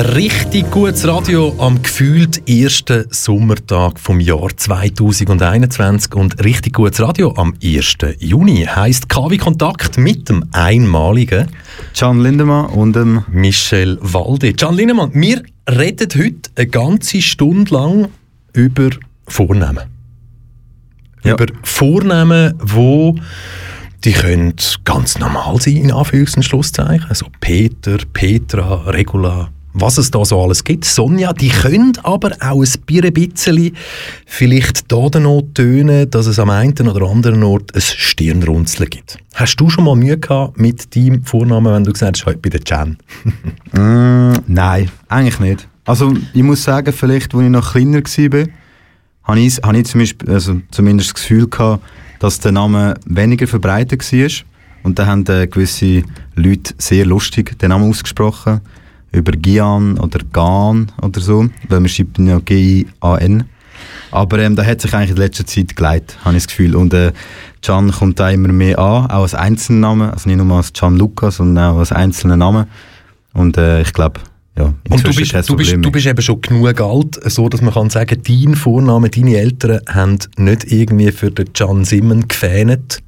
Richtig gutes Radio am gefühlt ersten Sommertag vom Jahr 2021 und richtig gutes Radio am 1. Juni heißt KW Kontakt mit dem einmaligen Can Lindemann und dem Michel Walde. Can Lindemann, wir reden heute eine ganze Stunde lang über Vornamen. Ja. Über Vornamen, wo die können ganz normal sein, in Anführungs- und Schlusszeichen. Also Peter, Petra, Regula, was es da so alles gibt. Sonja, die können aber auch ein bisschen vielleicht da noch tönen, dass es am einen oder anderen Ort ein Stirnrunzeln gibt. Hast du schon mal Mühe gehabt mit deinem Vornamen, wenn du gesagt hast, heute bei der Jan? mm, nein, eigentlich nicht. Also ich muss sagen, vielleicht, als ich noch kleiner war, habe ich, habe ich zum Beispiel, also zumindest das Gefühl gehabt, dass der Name weniger verbreitet war. Und da haben äh, gewisse Leute sehr lustig den Namen ausgesprochen über Gian oder Gan oder so, weil man schreibt ja G-I-A-N. Aber ähm, da hat sich eigentlich in letzter Zeit geleitet, habe ich das Gefühl. Und äh, Can kommt da immer mehr an, auch als Einzelname, also nicht nur als Can Luca, sondern auch als einzelner Name. Und äh, ich glaube, ja, und du bist, du, bist, du bist eben schon genug alt, so dass man kann sagen, dein Vorname, deine Eltern haben nicht irgendwie für den Can Simon gefähnet.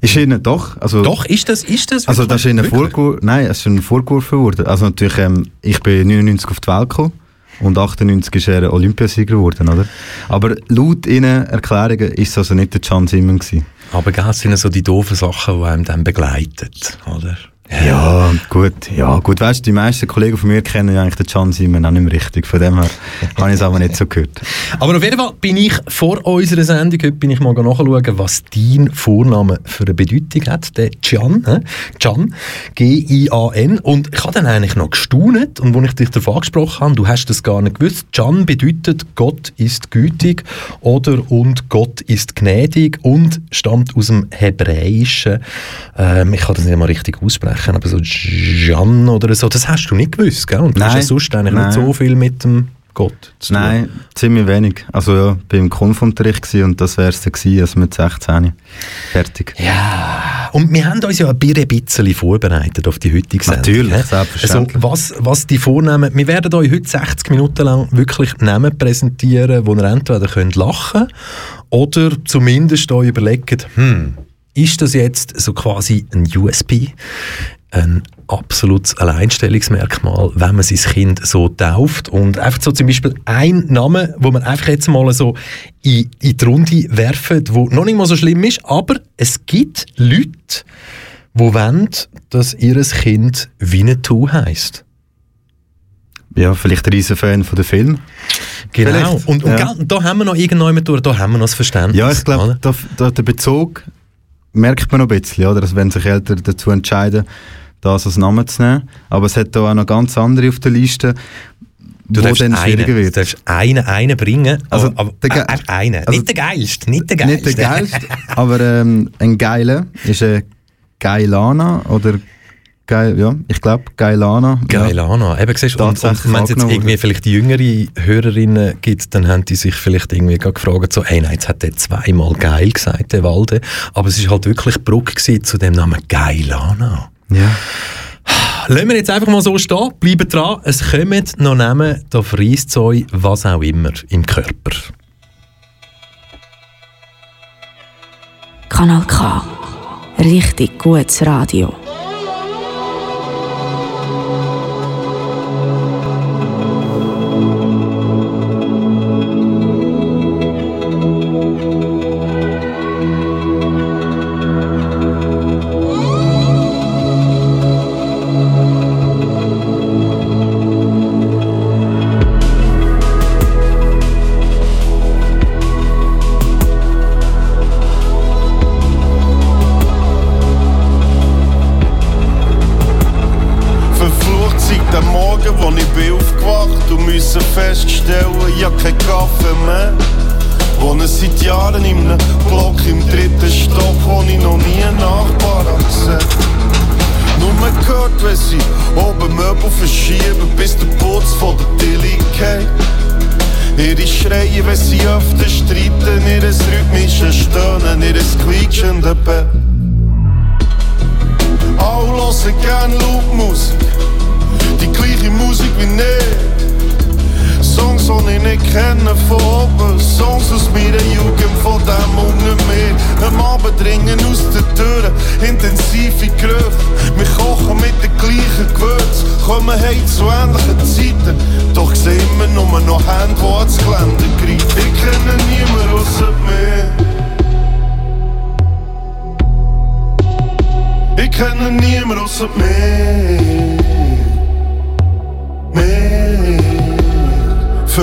Ist ihnen doch. Also, doch, ist das, ist das Also das ist ihnen vorgeworfen, nein, es ist ihnen vorgeworfen worden. Also natürlich, ähm, ich bin 99 auf die Welt gekommen und 98 ist er Olympiasieger geworden, oder? Aber laut ihren Erklärungen ist es also nicht der Can Simon gewesen. Aber das sind so die doofen Sachen, die einem dann begleiten, oder? Ja, gut, ja, gut, weißt du, die meisten Kollegen von mir kennen ja eigentlich den Can Simon auch nicht mehr richtig, von dem her habe ich es aber nicht so gehört. Aber auf jeden Fall bin ich vor unserer Sendung, heute bin ich mal nachschauen, was dein Vorname für eine Bedeutung hat, der Can, äh? Can, G-I-A-N, und ich habe dann eigentlich noch gestaunet, und als ich dich darauf angesprochen habe, du hast das gar nicht gewusst, Can bedeutet Gott ist gütig, oder und Gott ist gnädig, und stammt aus dem Hebräischen, ähm, ich kann das nicht mal richtig aussprechen, sprechen, aber so Jan oder so, das hast du nicht gewusst, gell? Und du hast ja sonst eigentlich Nein. nicht so viel mit dem Gott zu tun. Nein, ziemlich wenig. Also ja, ich war im Konfunterricht und das wäre es dann gewesen, also mit 16. Fertig. Ja, und wir haben uns ja ein bisschen vorbereitet auf die heutige Sendung. Natürlich, selbstverständlich. Also, was, was die vornehmen, wir werden euch heute 60 Minuten lang wirklich Namen präsentieren, wo ihr entweder könnt lachen oder zumindest euch überlegt, hm, ist das jetzt so quasi ein USP, ein absolutes Alleinstellungsmerkmal, wenn man sein Kind so tauft und einfach so zum Beispiel ein Name, wo man einfach jetzt mal so in, in die Runde werfen, wo noch nicht mal so schlimm ist, aber es gibt Leute, die wollen, dass ihr Kind Winnetou heisst. Ja, vielleicht ein riesen Fan von dem Film. Genau. Vielleicht, Und, und ja. da haben wir noch irgendjemand durch, da haben wir noch das Verständnis. Ja, ich glaube, der Bezug merkt man noch ein bisschen, oder? Also wenn sich Eltern dazu entscheiden, das als Namen zu nehmen. Aber es hat da auch noch ganz andere auf der Liste, Du wo darfst dann einen, du darfst einen, einen bringen, Also, aber, aber äh, einen. also- nicht der geilste, nicht der geilste. Nicht der geilste, aber ähm, ein geiler ist ein Geilana oder Geil, ja, ich glaube Geilana. Geil, Anna. Eben, siehst, du, und, und wenn es jetzt irgendwie vielleicht die jüngere Hörerinnen gibt, dann haben die sich vielleicht irgendwie gefragt, so, hey, nein, jetzt hat der zweimal geil gesagt, der Walde. Aber es ist halt wirklich die Brücke zu dem Namen Geilana. Ja. ja. Lassen wir jetzt einfach mal so stehen, bleiben dran. Es kommen noch Namen, da verreist es euch was auch immer im Körper. Kanal K. Richtig gutes Radio.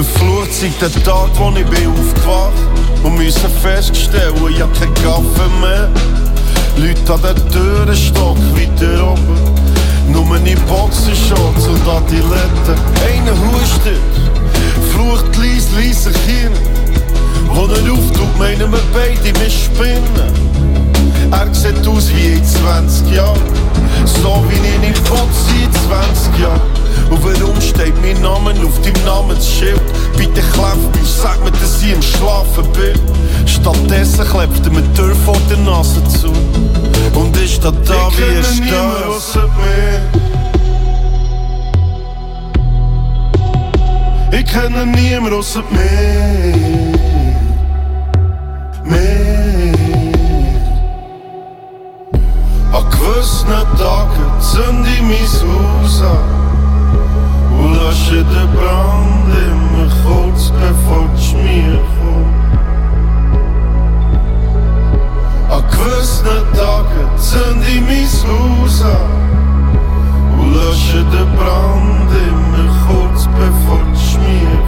Verflucht seit der Tag, wo ich bin aufgewacht und müssen feststellen, ich hab keinen Kaffee mehr. Leute an der Tür, ein Stock weiter oben. Nur meine Boxershorts und Adiletten. Einer hustet, flucht leis, leis sich hin. Wo er auftut, meinen wir beide, wir spinnen. Er sieht aus wie in 20 Jahren. So wie ich nicht will sein 20 Jahren. Und warum steht mein Name auf deinem Namensschild? Bitte kleff mich, sag mir, dass ich im Schlafen bin. Stattdessen klebt er mir die Tür vor der Nase zu. Und ist da da Ich wie ein mir. Ich kenne niemanden außer mir. Mir. An gewissen Tagen zünd ich mein Haus an als je de brand in mijn goot ervoor smier A kwesne dagen zijn die mis huza Als lösche den brand in mijn goot ervoor smier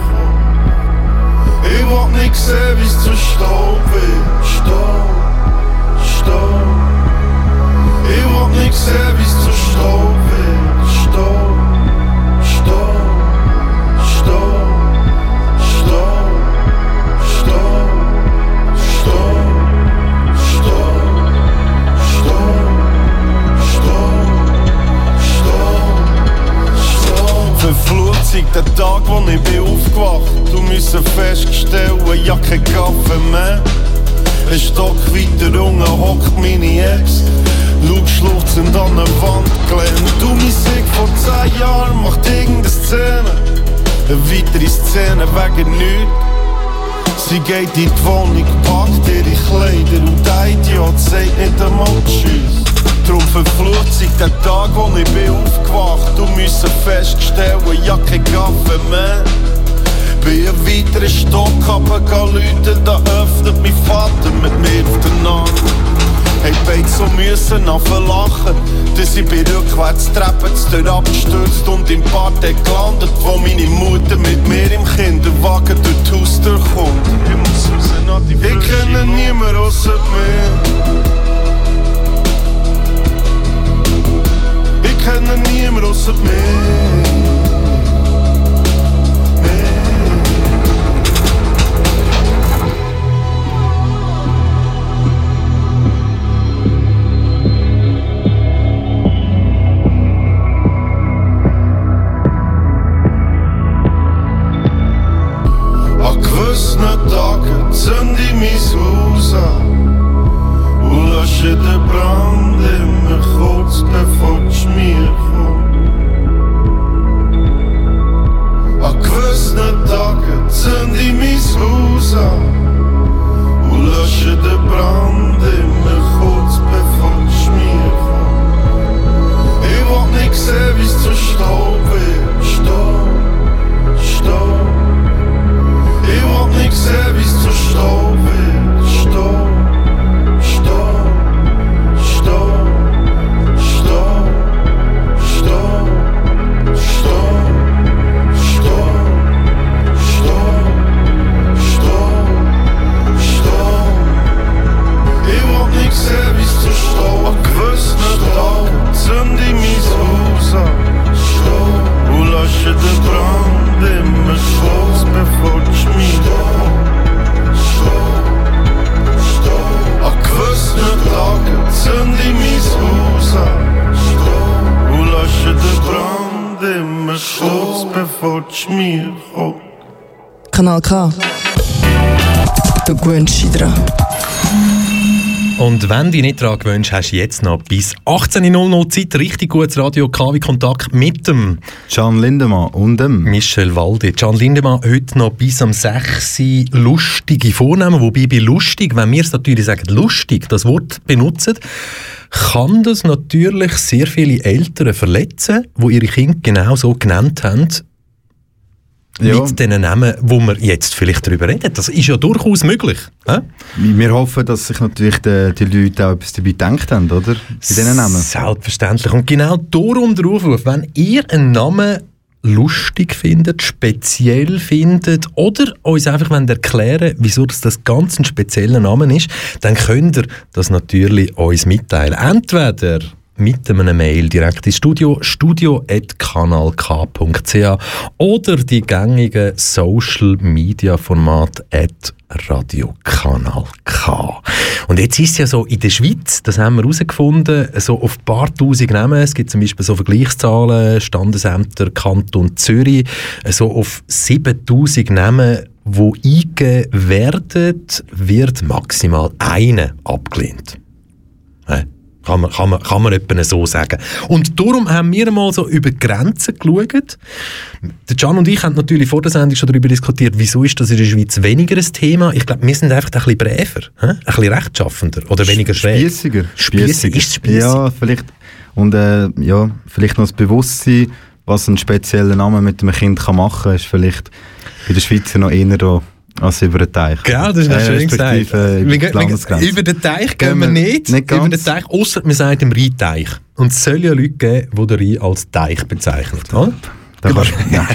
Ik word niks sehen wie's zu Staub wird. Staub, Staub. Ich word nicht sehen wie's zu Staub wird. Seit der Tag, wo ich bin aufgewacht. Du müssen feststellen, hab keinen Kaffee mehr. Ein Stock weiter unten hockt meine Ex. Schau schluchzend an der Wand gelehnt Du, Sieg vor 10 Jahren macht irgendeine Szene. Eine weitere Szene wegen nichts. Sie geht in die Wohnung, packt ihre Kleider und der Idiot sagt nicht einmal Tschüss. Drum verflucht sich der Tag, wo ich bin aufgewacht und müssen feststellen, hab keinen Kaffee mehr. Bin ein weiterer Stock runtergeläutet, da öffnet mein Vater mit mir auf der Nase. Hey, beide so müssen lachen, dass ich bin rückwärts Treppen abgestürzt und im Parterre gelandet, wo meine Mutter mit mir im Kinderwagen durch die Haustür kommt. Ich muss raus die Ich kenne niemanden außer mir. kennen niemand außer mich. Zünd ich mein Haus an und lösche den Brand. incendi mi susa U lasce de brande me chod pe I wot nik serwis co sztopy Sztop, sztop I wot nik serwis co sztopy Kanal K. Du gewöhnst dich dran. Und wenn du dich nicht daran gewöhnst, hast du jetzt noch bis 18.00 Zeit richtig gutes Radio KW-Kontakt mit dem Can Lindemann und dem Michel Walde. Can Lindemann heute noch bis am 6. lustige Vornamen. Wobei bei lustig, wenn wir es natürlich sagen, lustig, das Wort benutzen, kann das natürlich sehr viele Eltern verletzen, die ihre Kinder genau so genannt haben, Ja. mit den Namen, wo wir jetzt vielleicht darüber reden. Das ist ja durchaus möglich. Hä? Wir hoffen, dass sich natürlich die, die Leute auch etwas dabei gedacht haben, oder? Bei diesen Namen. Selbstverständlich. Und genau darum der Aufruf, wenn ihr einen Namen lustig findet, speziell findet oder uns einfach erklären wieso das, das ganz ein spezieller Name ist, dann könnt ihr das natürlich uns mitteilen. Entweder mit einem Mail direkt ins Studio, studio.kanalk.ch oder die gängigen Social Media Formate at Radio Kanal K. Und jetzt ist es ja so, in der Schweiz, das haben wir herausgefunden, so auf ein paar tausend Namen, es gibt zum Beispiel so Vergleichszahlen, Standesämter, Kanton Zürich, so auf 7000 Namen, die eingegeben werden, wird maximal eine abgelehnt. Hä? Kann man, kann, man, kann man etwa so sagen. Und darum haben wir mal so über Grenzen geschaut. Der Can und ich haben natürlich vor der Sendung schon darüber diskutiert, wieso ist das in der Schweiz weniger ein Thema. Ich glaube, wir sind einfach ein bisschen bräver, ein bisschen rechtschaffender oder weniger schräg. Spießiger. Spießig, ist spießig? Ja, vielleicht. Und äh, ja, vielleicht noch das Bewusstsein, was ein spezieller Name mit einem Kind kann machen kann, ist vielleicht bei den Schweizer noch eher da als über den Teich. Genau, das ist Äh, schön gesagt. Über Landesgrenze. über den Teich gehen wir nicht. nicht über den Teich, außer wir sagen dem Rheinteich. Und es soll ja Leute geben, die den Rhein als Teich bezeichnen. Oder? Da kannst, nein,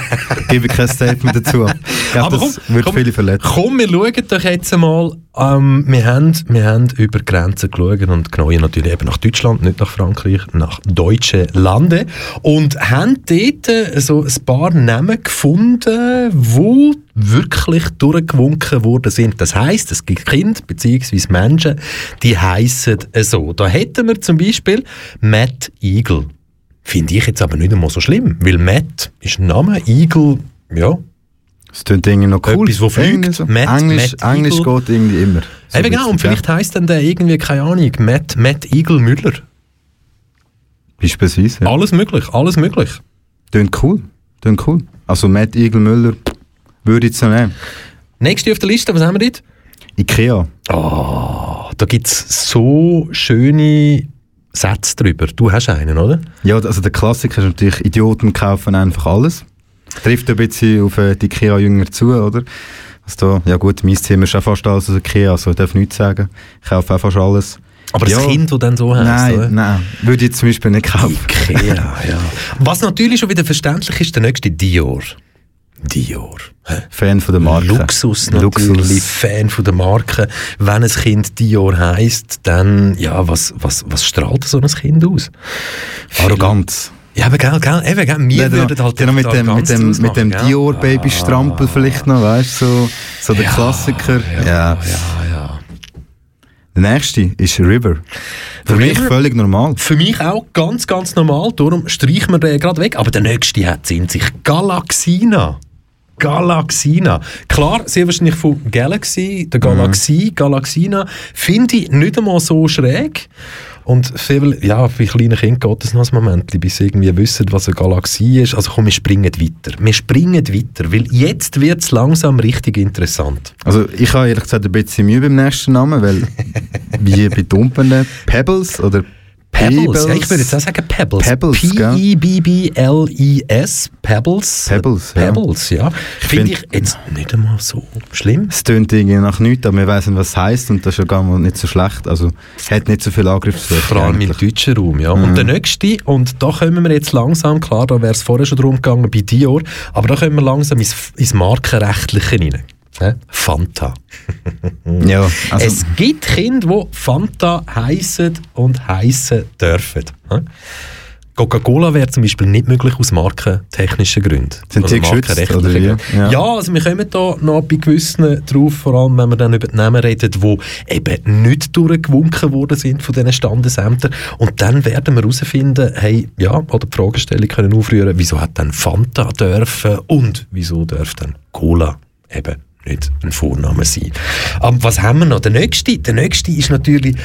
gebe ich kein Statement dazu. Ich glaube, das würde viele verletzen. Komm, wir schauen doch jetzt einmal. Ähm, wir, haben, wir haben über Grenzen geschaut und genau natürlich eben nach Deutschland, nicht nach Frankreich, nach deutschen Lande. Und haben dort äh, so ein paar Namen gefunden, die wirklich durchgewunken worden sind. Das heisst, es gibt Kinder bzw. Menschen, die heissen so. Da hätten wir zum Beispiel Matt Eagle. Finde ich jetzt aber nicht einmal so schlimm, weil Matt ist ein Name, Eagle, ja, Das klingt irgendwie noch cool. Etwas, wo fliegt. So. Matt- Englisch, Matt Englisch Eagle. geht irgendwie immer. So Eben genau, und vielleicht heisst dann der irgendwie, keine Ahnung, Matt, Matt Eagle Müller. ja. Beispielsweise. Ja. Alles möglich, alles möglich. Klingt cool. Klingt cool. Also Matt Igel Müller würde ich jetzt noch nehmen. Nächste auf der Liste, was haben wir dort? Ikea. Ah, da gibt es so schöne Sätze drüber. Du hast einen, oder? Ja, also der Klassiker ist natürlich, Idioten kaufen einfach alles. Trifft ein bisschen auf äh, die Ikea-Jünger zu, oder? Also da, ja gut, mein Zimmer ist auch fast alles aus Ikea, also ich darf nichts sagen. Ich kaufe auch fast alles. Aber ja, das Kind, das dann so heißt, Nein, oder? nein, würde ich zum Beispiel nicht kaufen. Ikea, ja. Was natürlich schon wieder verständlich ist, der nächste Dior. Dior. hä? Fan von der Marke. Luxus natürlich, Fan von der Marke. Wenn ein Kind Dior heisst, dann, ja, was, was, was strahlt so ein Kind aus? Arroganz. Ja, aber gell, gell, eben, gell, wir Ja, würden halt dann noch mit dem, mit dem, mit dem machen, gell? Dior-Baby-Strampel vielleicht noch, weißt du, so, so der Ja, Klassiker. Ja, Ja. ja, ja. Der nächste ist River. Für mich River? völlig normal. Für mich auch ganz, ganz normal, darum streichen wir den gerade weg. Aber der nächste hat in sich Galaxina. Galaxina. Klar, sehr wahrscheinlich von Galaxy, der Galaxie, Galaxina, finde ich nicht einmal so schräg. Und viel, ja, bei kleinen Kindern geht es noch ein Moment, bis sie irgendwie wissen, was eine Galaxie ist. Also komm, wir springen weiter. Wir springen weiter, weil jetzt wird es langsam richtig interessant. Also ich habe ehrlich gesagt ein bisschen Mühe beim nächsten Namen, weil wie bei Dumpen Pebbles oder Pebbles, ja, ich würde jetzt auch sagen Pebbles. Pebbles? P-E-B-B-L-I-S, Pebbles. Pebbles, ja. Pebbles, ja. Finde ich find- jetzt nicht einmal so schlimm. Es tönt irgendwie nach nichts, aber wir wissen, was es heisst und das ist ja gar nicht so schlecht. Also es hat nicht so viel Angriffsfläche. Vor allem im deutschen Raum, ja. Und der nächste, und da kommen wir jetzt langsam, klar, da wäre es vorher schon drum gegangen bei Dior, aber da kommen wir langsam ins, ins Markenrechtliche rein. Fanta. Ja, also es gibt Kinder, die Fanta heissen und heissen dürfen. Coca-Cola wäre zum Beispiel nicht möglich aus markentechnischen Gründen. Sind die geschützt, markenrechtlichen oder wie? Ja. Ja. also wir kommen da noch bei gewissen drauf, vor allem wenn wir dann über die Namen reden, die eben nicht durchgewunken worden sind von diesen Standesämtern. Und dann werden wir herausfinden, hey, ja, oder die Fragestellung können aufrühren, wieso hat dann Fanta dürfen und wieso darf dann Cola eben nicht ein Vorname sein. Aber was haben wir noch? Der nächste, der nächste ist natürlich.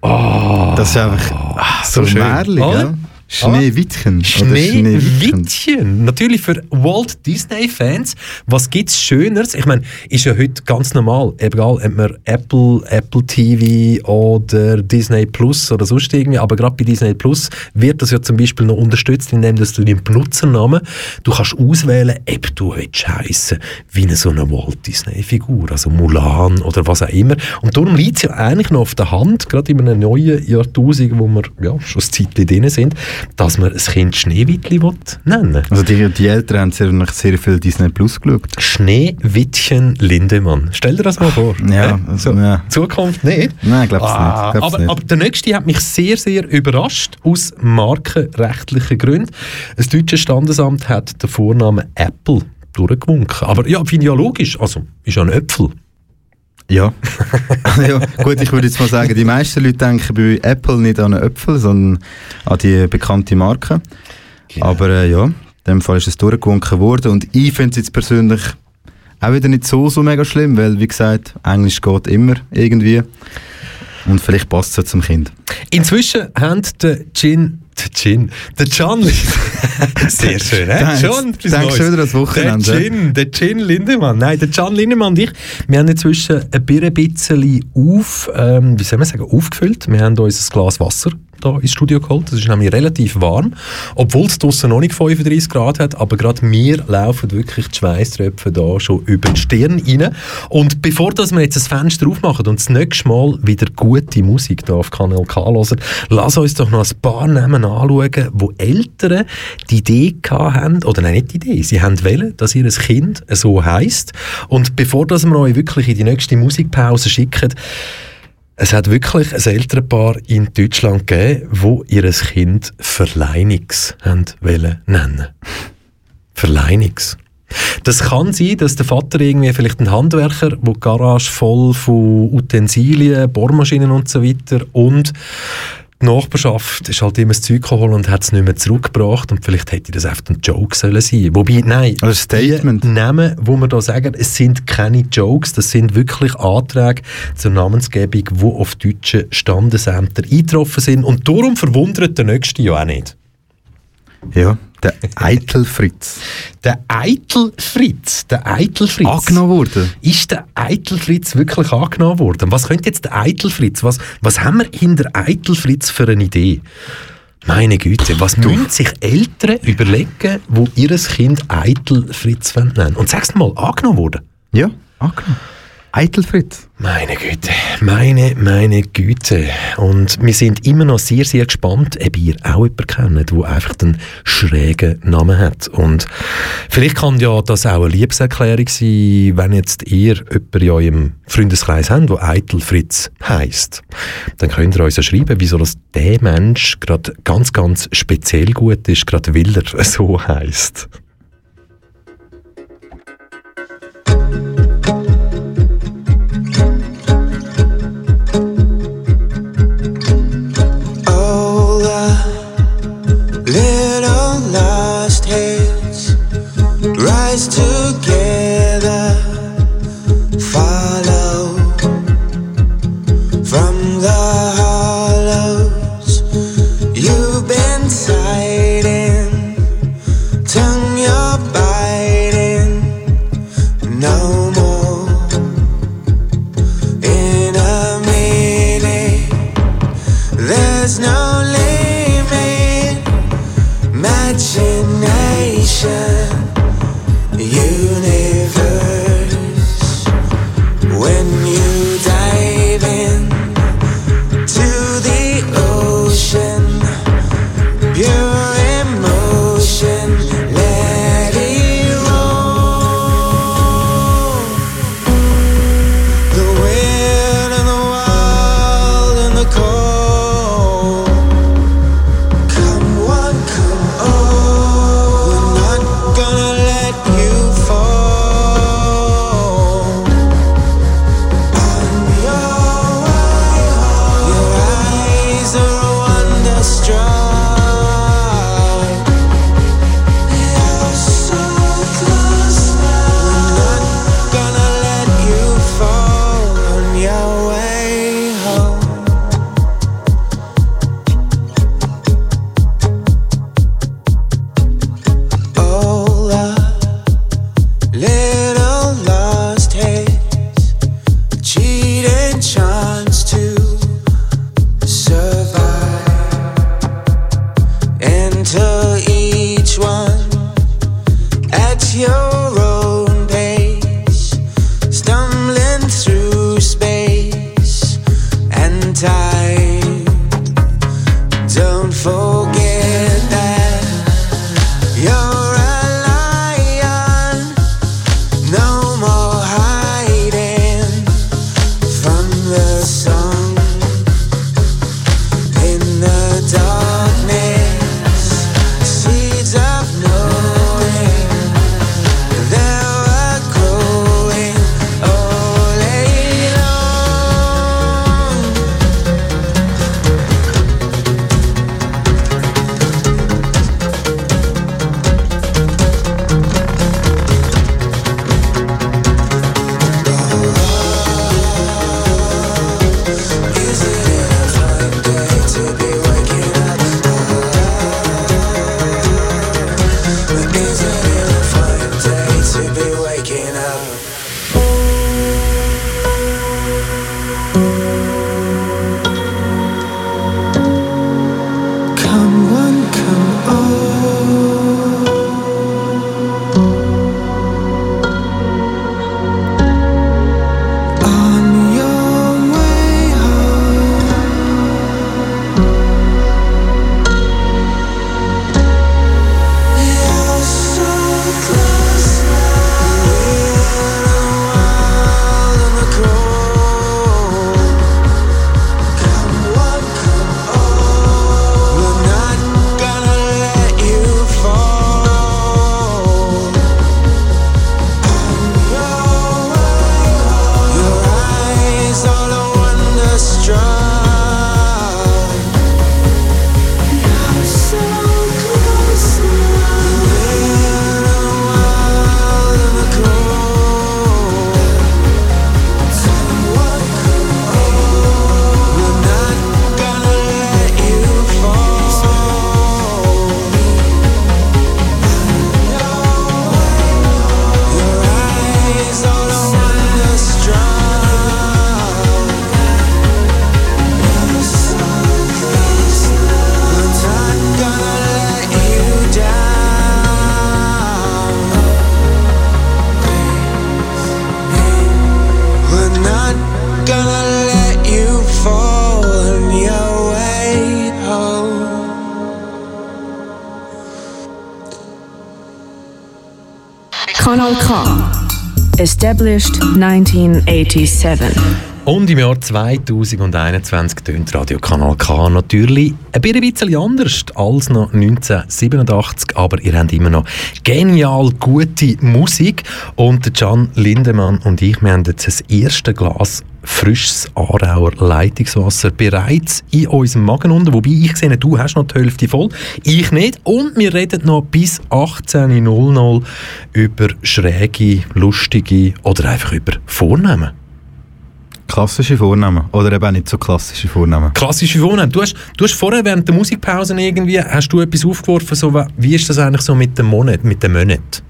Oh, Das ist einfach ah, so, so schön, Märchen? Schneewittchen. Schneewittchen. Natürlich für Walt Disney-Fans. Was gibt es Schöneres? Ich meine, ist ja heute ganz normal. Egal, ob man Apple, Apple TV oder Disney Plus oder sonst irgendwie. Aber gerade bei Disney Plus wird das ja zum Beispiel noch unterstützt, indem dass du den Benutzernamen du kannst auswählen, ob du heissen wie eine so eine Walt Disney-Figur, also Mulan oder was auch immer. Und darum liegt es ja eigentlich noch auf der Hand, gerade in einem neuen Jahrtausend, wo wir ja, schon ein Zeitchen drin sind, dass man das Kind Schneewittli will nennen Also die, die Eltern haben sehr, sehr viel Disney Plus geschaut. Schneewittchen Lindemann. Stell dir das mal vor. Ja, also, so, ja. Zukunft nicht. Nein, glaub's Ah, nicht. Glaub's aber, nicht. aber der nächste hat mich sehr, sehr überrascht, aus markenrechtlichen Gründen. Das deutsche Standesamt hat den Vornamen Apple durchgewunken. Aber ja, finde ich ja logisch. Also, ist ja ein Äpfel. Ja. ja. Gut, ich würde jetzt mal sagen, die meisten Leute denken bei Apple nicht an Äpfel, sondern an die bekannte Marke. Genau. Aber äh, ja, in dem Fall ist es durchgewunken worden und ich finde es jetzt persönlich auch wieder nicht so, so mega schlimm, weil, wie gesagt, Englisch geht immer irgendwie und vielleicht passt es ja zum Kind. Inzwischen haben der Gin, der Gin, der John, sehr schön, hä? Thanks. John, bis Neues. schon wieder das Wochenende, Der Gin, der Gin Lindemann, nein, der John Lindemann und ich, wir haben inzwischen ein bisschen auf, ähm, wie soll man sagen, aufgefüllt. Wir haben uns ein Glas Wasser da ins Studio geholt. Das ist nämlich relativ warm, obwohl es draussen noch nicht 35 Grad hat, aber gerade mir laufen wirklich die Schweißtröpfe da schon über die Stirn rein. Und bevor dass wir jetzt das Fenster aufmachen und das nächste Mal wieder gute Musik da auf Kanal K hören, lass uns doch noch ein paar Namen anschauen, wo Eltern die Idee haben, oder nein, nicht die Idee, sie haben wollen, dass ihr Kind so heisst. Und bevor dass wir euch wirklich in die nächste Musikpause schicken, es hat wirklich ein Elternpaar in Deutschland gegeben, wo ihr Kind Verleinix wollen nennen. Verleinix. Das kann sein, dass der Vater irgendwie vielleicht ein Handwerker, wo die Garage voll von Utensilien, Bohrmaschinen und so weiter und die Nachbarschaft ist halt immer das Zeug geholt und hat es nicht mehr zurückgebracht und vielleicht hätte das einfach ein Joke sollen sein. Wobei, nein, Also Statement. die Namen, wo wir da sagen, es sind keine Jokes, das sind wirklich Anträge zur Namensgebung, die auf deutsche Standesämter eingetroffen sind und darum verwundert der nächste ja auch nicht. Ja, der Eitelfritz. Der Eitelfritz, der Eitelfritz. Angenommen worden. Ist der Eitelfritz wirklich angenommen worden? Was könnte jetzt der Eitelfritz, was, was haben wir hinter Eitelfritz für eine Idee? Meine Güte, was müssen sich Eltern überlegen, wo ihr Kind Eitelfritz nennen? Und sag's mal, angenommen worden? Ja, angenommen. Eitelfritz. Meine Güte, meine, meine Güte. Und wir sind immer noch sehr, sehr gespannt, ob ihr auch jemanden kennt, der einfach einen schrägen Namen hat. Und vielleicht kann ja das auch eine Liebeserklärung sein, wenn jetzt ihr jemanden in eurem Freundeskreis habt, der Eitel Fritz heisst. Dann könnt ihr uns ja schreiben, wieso das der Mensch gerade ganz, ganz speziell gut ist, gerade weil er so heisst. Established 1987. Und im Jahr 2021 tönt Radio Kanal K natürlich ein bisschen anders als noch 1987, aber ihr habt immer noch genial gute Musik. Und Can Lindemann und ich, wir haben jetzt das erste Glas frisches Aarauer Leitungswasser bereits in unserem Magen unten. Wobei ich sehe, du hast noch die Hälfte voll, ich nicht. Und wir reden noch bis 18.00 über schräge, lustige oder einfach über Vornamen. Klassische Vornamen. Oder eben nicht so klassische Vornamen. Klassische Vornamen. Du hast, du hast vorher während der Musikpause irgendwie, hast du etwas aufgeworfen, so, wie ist das eigentlich so mit dem Monat, mit dem Monat?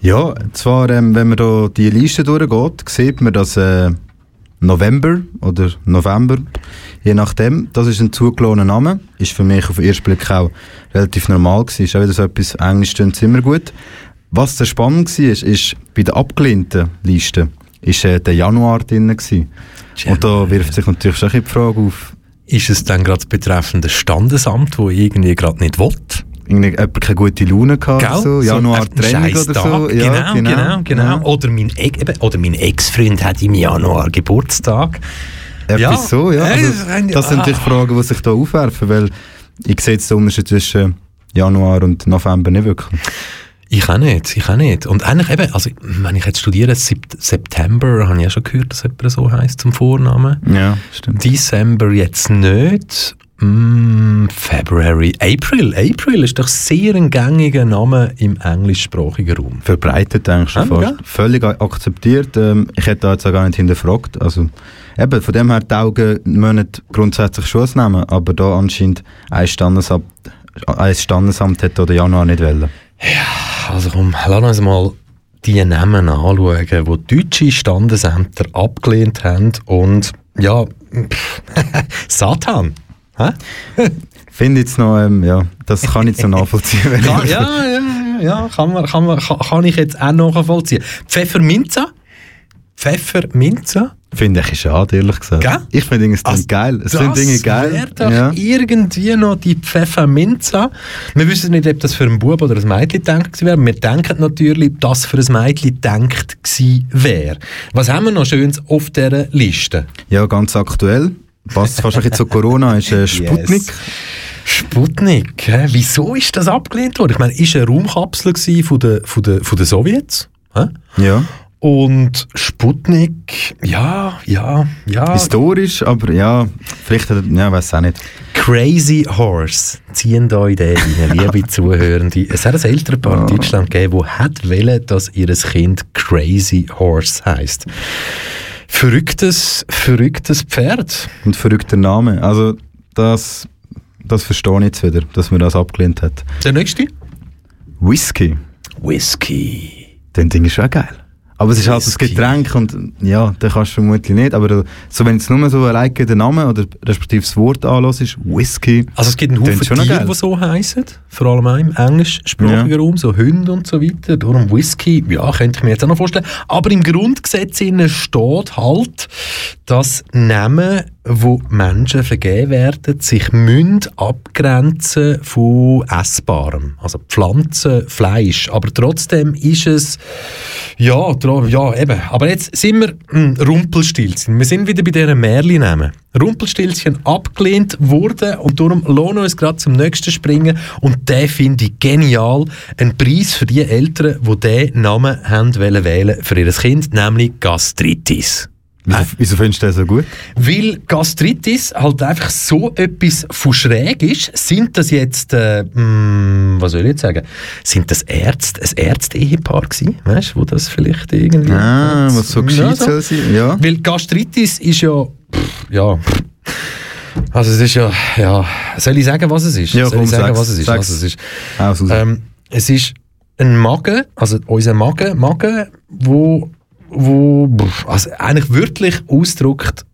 Ja, zwar, ähm, wenn man da die Liste durchgeht, sieht man, dass äh, November oder November, je nachdem, das ist ein zugelassene Name, ist für mich auf den ersten Blick auch relativ normal gewesen, ist auch wieder so etwas, Englisch stimmt immer gut. Was sehr spannend war, ist, ist bei der abgelehnten Liste ist äh, der Januar drin gewesen. Und da wirft sich natürlich schon die Frage auf, Ist es dann gerade das betreffende Standesamt, wo irgendwie gerade nicht will? Irgendwie jemand keine gute Laune gehabt so, Januar ein Training oder so. Genau, genau, genau. Ja. Oder mein, Ex- eben, oder mein Ex-Freund hat im Januar Geburtstag. Etwas Ja. so, ja. Ja, Also, das sind natürlich. Fragen, die sich da aufwerfen, weil ich sehe jetzt den Unterschied zwischen Januar und November nicht wirklich. Ich auch nicht, ich auch nicht. Und eigentlich eben, also wenn ich jetzt studiere, Sep- September, habe ich ja schon gehört, dass jemand so heisst zum Vornamen. Ja, stimmt. December jetzt nicht. Mm, February, April. April ist doch sehr ein gängiger Name im englischsprachigen Raum. Verbreitet eigentlich schon Ja, fast. gell? Völlig akzeptiert. Ähm, ich hätte da jetzt auch gar nicht hinterfragt. Also, eben, von dem her, die Augen müssen grundsätzlich schon nehmen, aber da anscheinend ein Standesamt, ein Standesamt hat da den Januar nicht wollen. Also komm, lass uns mal die Namen anschauen, die deutsche Standesämter abgelehnt haben und ja, Satan. Hä? Finde jetzt noch, ähm, ja, das kann ich so nachvollziehen. Ja, ja, ja, ja kann, man, kann, man, kann, kann ich jetzt auch nachvollziehen. Pfefferminze. Pfefferminze. Finde ich schade, ehrlich gesagt. Gell? Ich finde es Also, geil. Es das sind Dinge geil. wäre doch Ja. irgendwie noch die Pfefferminze. Wir wissen nicht, ob das für einen Bub oder ein Mädchen gedacht wäre. Wir denken natürlich, dass für ein Mädchen gedacht wäre. Was haben wir noch Schönes auf dieser Liste? ja, ganz aktuell. Passt fast ein bisschen zu Corona, ist äh, Sputnik. Yes. Sputnik, hä? wieso ist das abgelehnt worden? Ich meine, ist eine Raumkapsel von den, von den, von den Sowjets. Hä? Ja. Und Sputnik, ja, ja, ja. Historisch, aber ja, vielleicht, ja, weiß auch nicht. Crazy Horse. Ziehen da in den liebe Zuhörende. Es hat ein älteres Paar in Deutschland gegeben, das hat wollen, dass ihr Kind Crazy Horse heisst. Verrücktes, verrücktes Pferd. Und verrückter Name. Also, das, das verstehe ich jetzt wieder, dass man das abgelehnt hat. Der nächste? Whisky, Whisky. den Ding ist auch geil. Aber es ist halt das Whisky. Getränk und ja, den kannst du vermutlich nicht. Aber so, wenn es nur so allein den Namen oder respektive das Wort anlässt, ist Whisky. Also es gibt einen Haufen Tiere, die so heißen, vor allem auch im englischsprachigen Ja. Raum, so Hunde und so weiter. Darum Whisky, ja, könnte ich mir jetzt auch noch vorstellen. Aber im Grundgesetz steht halt, dass Namen, wo Menschen vergeben werden, sich müssen abgrenzen von Essbarem. Also Pflanzen, Fleisch. Aber trotzdem ist es, ja, ja eben. Aber jetzt sind wir hm, Rumpelstilzchen. Wir sind wieder bei diesen Märchen-Namen. Rumpelstilzchen abgelehnt wurde und darum lohnen wir uns gerade zum nächsten springen und den finde ich genial. Ein Preis für die Eltern, die diesen Namen haben wählen für ihr Kind, nämlich Gastritis. Wieso, wieso findest du den so gut? Weil Gastritis halt einfach so etwas von schräg ist, sind das jetzt, äh, mh, was soll ich jetzt sagen, sind das Ärzte, ein Ärzte-Ehepaar gewesen, weißt du, wo das vielleicht irgendwie... Ah, was so Ja, gescheit soll sein. Ja. Weil Gastritis ist ja, pff, ja, also es ist ja, ja, soll ich sagen, was es ist? Ja, soll komm, ich sagen, was es ist? sag's. Also es ist, ähm, es ist ein Magen, also unser Magen, Magen, wo, wo also eigentlich wörtlich ausdrückt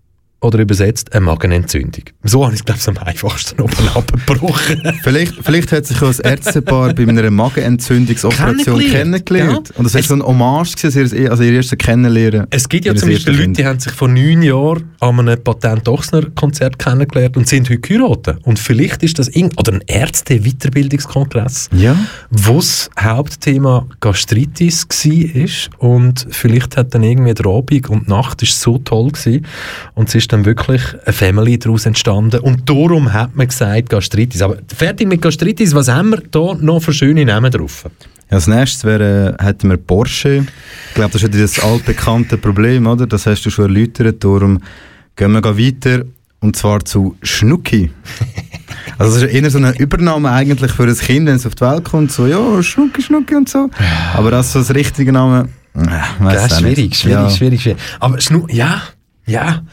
oder übersetzt eine Magenentzündung. So habe ich es, glaube ich, am einfachsten oben abgebrochen. Vielleicht, vielleicht hat sich auch ein Ärztepaar bei einer Magenentzündungsoperation Kennengelernt, kennengelernt. gell? Und das war so ein Hommage, gewesen, also ihr erstes Kennenlernen. Es gibt ja zum Beispiel Leute, die haben sich vor neun Jahren an einem Patent-Ochsner-Konzert kennengelernt und sind heute geheiratet. Und vielleicht ist das irgend oder ein Ärzte-Weiterbildungskongress, Ja. wo das Hauptthema Gastritis war und vielleicht hat dann irgendwie der Abend und die Nacht ist so toll gewesen und es ist dann wirklich eine Family daraus entstanden und darum hat man gesagt Gastritis. Aber fertig mit Gastritis, was haben wir da noch für schöne Namen drauf? Als nächstes wäre, äh, hätten wir Porsche. Ich glaube, das ist ja das altbekannte Problem, oder? Das hast du schon erläutert. Darum gehen wir weiter. Und zwar zu Schnucki. Also das ist eher so eine Übernahme eigentlich für ein Kind, wenn es auf die Welt kommt. So, ja, Schnucki, Schnucki und so. Aber das so das richtige Name, äh, Ja, auch schwierig, schwierig, ja. schwierig, schwierig. Aber Schnu ja, ja.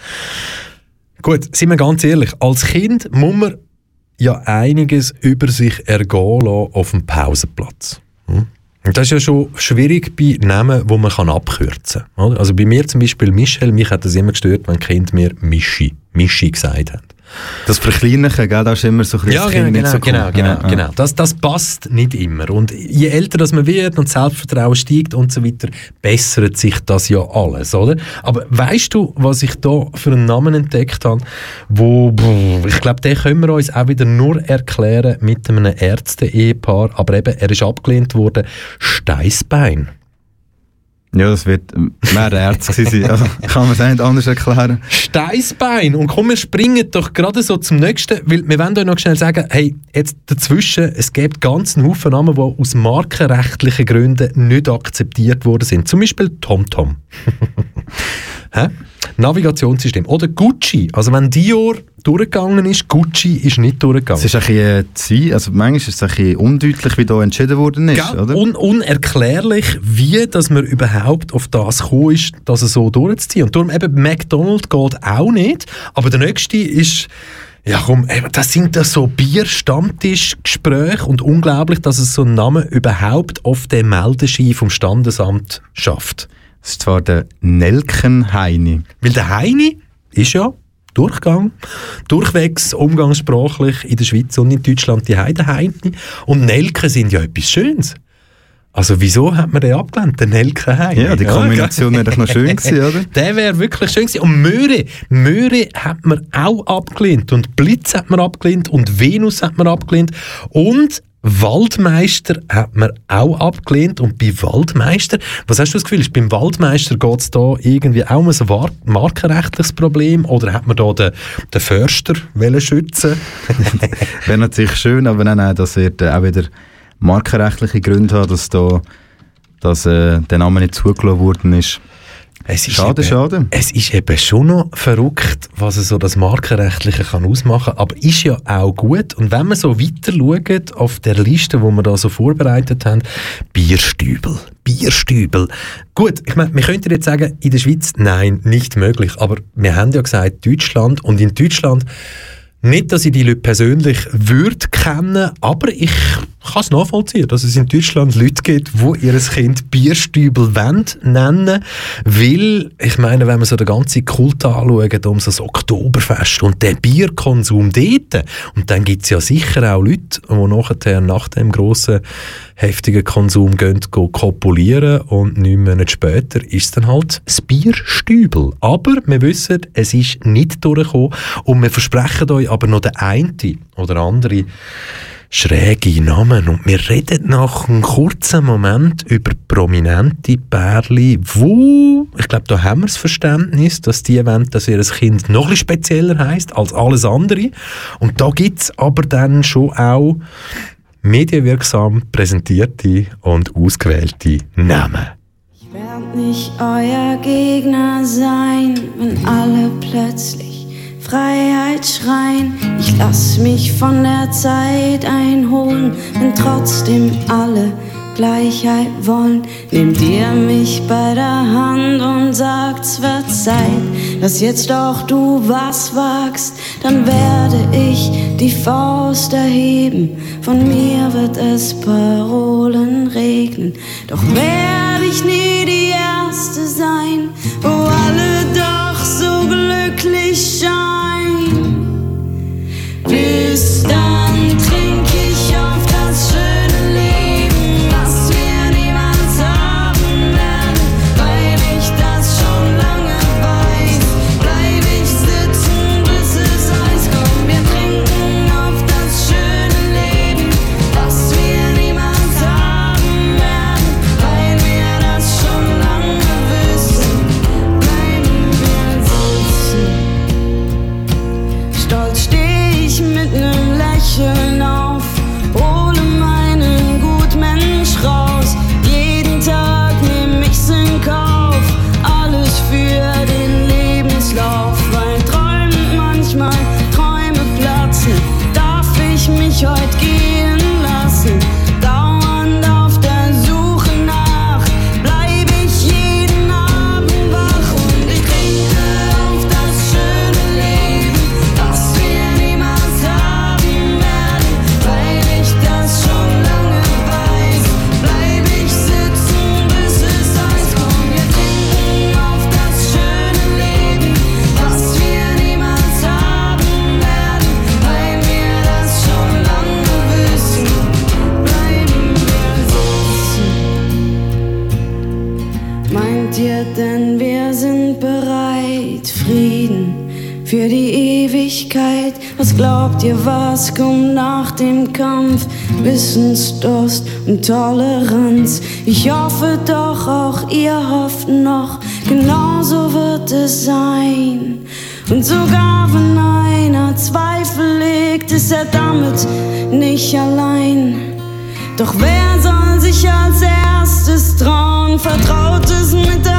Gut, sind wir ganz ehrlich, als Kind muss man ja einiges über sich ergehen lassen auf dem Pausenplatz. Hm? Und das ist ja schon schwierig bei Namen, die man kann abkürzen kann. Also bei mir zum Beispiel Michel, mich hat das immer gestört, wenn Kind mir Mischi, Mischi gesagt haben. Das Verkleinliche, gell, das ist immer so ein bisschen Ja, genau, genau, so cool. genau, genau, Ja, genau. Das, das passt nicht immer. Und je älter das man wird und Selbstvertrauen steigt und so weiter, bessert sich das ja alles, oder? Aber weißt du, was ich da für einen Namen entdeckt habe, wo, ich glaube, den können wir uns auch wieder nur erklären mit einem Ärzte-Ehepaar, aber eben, er ist abgelehnt worden, Steißbein. Ja, das wird ähm, mehr der gewesen sein. Also, kann man es nicht anders erklären. Steißbein. Und komm, wir springen doch gerade so zum nächsten, weil wir wollen euch noch schnell sagen, hey, jetzt dazwischen, es gibt ganz einen Haufen Namen, die aus markenrechtlichen Gründen nicht akzeptiert worden sind. Zum Beispiel TomTom. Hä? Navigationssystem. Oder Gucci. Also wenn Dior durchgegangen ist, Gucci ist nicht durchgegangen. Es ist ein bisschen, äh, also manchmal ist es ein bisschen undeutlich, wie da entschieden worden ist, Gell? oder? Un unerklärlich, wie dass man überhaupt auf das gekommen ist, dass er so durchzieht. Und darum eben McDonald's geht auch nicht. Aber der nächste ist, ja komm, das sind da so Bier-Stammtisch-Gespräche und unglaublich, dass es so einen Namen überhaupt auf den Meldeschein vom Standesamt schafft. Das ist zwar der Nelkenheini. Weil der Heini ist ja Durchgang, durchwegs umgangssprachlich in der Schweiz und in Deutschland die Heideheini. Und Nelken sind ja etwas Schönes. Also wieso hat man den abgelehnt, den Nelke Heim? Ja, die Kombination wäre doch noch schön gewesen, oder? Der wäre wirklich schön gewesen. Und Möhre, Möhre hat man auch abgelehnt und Blitz hat man abgelehnt und Venus hat man abgelehnt und Waldmeister hat man auch abgelehnt. Und bei Waldmeister, was hast du das Gefühl, ist beim Waldmeister geht es da irgendwie auch um ein markenrechtliches Problem? Oder hat man da den, den Förster wollen schützen? Wäre natürlich schön, aber nein, nein, das wird auch wieder markenrechtliche Gründe haben, dass da dass, äh, der Name nicht zugelassen worden ist. Es ist Schade, eben, schade. Es ist eben schon noch verrückt, was es so das Markenrechtliche kann ausmachen kann. Aber ist ja auch gut. Und wenn man so weiter schaut auf der Liste, wo wir da so vorbereitet haben, Bierstübel. Bierstübel. Gut, ich meine, wir könnten jetzt sagen, in der Schweiz, nein, nicht möglich. Aber wir haben ja gesagt, Deutschland. Und in Deutschland, nicht, dass ich die Leute persönlich würde kennen, aber ich kann es nachvollziehen, dass es in Deutschland Leute gibt, die ihr Kind Bierstübel nennen weil, ich meine, wenn man so den ganzen Kult anschaut, um so das Oktoberfest und den Bierkonsum dort, und dann gibt es ja sicher auch Leute, die nachher nach dem grossen, heftigen Konsum gehen, gehen kopulieren und neun Monate später ist dann halt das Bierstübel. Aber wir wissen, es ist nicht durchgekommen und wir versprechen euch aber noch den einen oder andere schräge Namen. Und wir reden nach einem kurzen Moment über prominente Pärchen, wo, ich glaube, da haben wir das Verständnis, dass die wollen, dass ihr Kind noch ein spezieller heisst als alles andere. Und da gibt es aber dann schon auch medienwirksam präsentierte und ausgewählte Namen. Ich werd nicht euer Gegner sein, wenn alle plötzlich Freiheit schreien. Ich lass mich von der Zeit einholen, wenn trotzdem alle Gleichheit wollen. Nehmt ihr mich bei der Hand und sagt, es wird Zeit, dass jetzt doch du was wagst, dann werde ich die Faust erheben. Von mir wird es Parolen regnen, doch werde ich nie die Erste sein, wo alle so glücklich scheinen. Bis dann trink ich auf das schöne Ihr, was kommt nach dem Kampf? Wissensdurst und Toleranz. Ich hoffe doch, auch ihr hofft noch, genauso wird es sein. Und sogar wenn einer Zweifel legt, ist er damit nicht allein. Doch wer soll sich als erstes trauen? Vertraut es mit der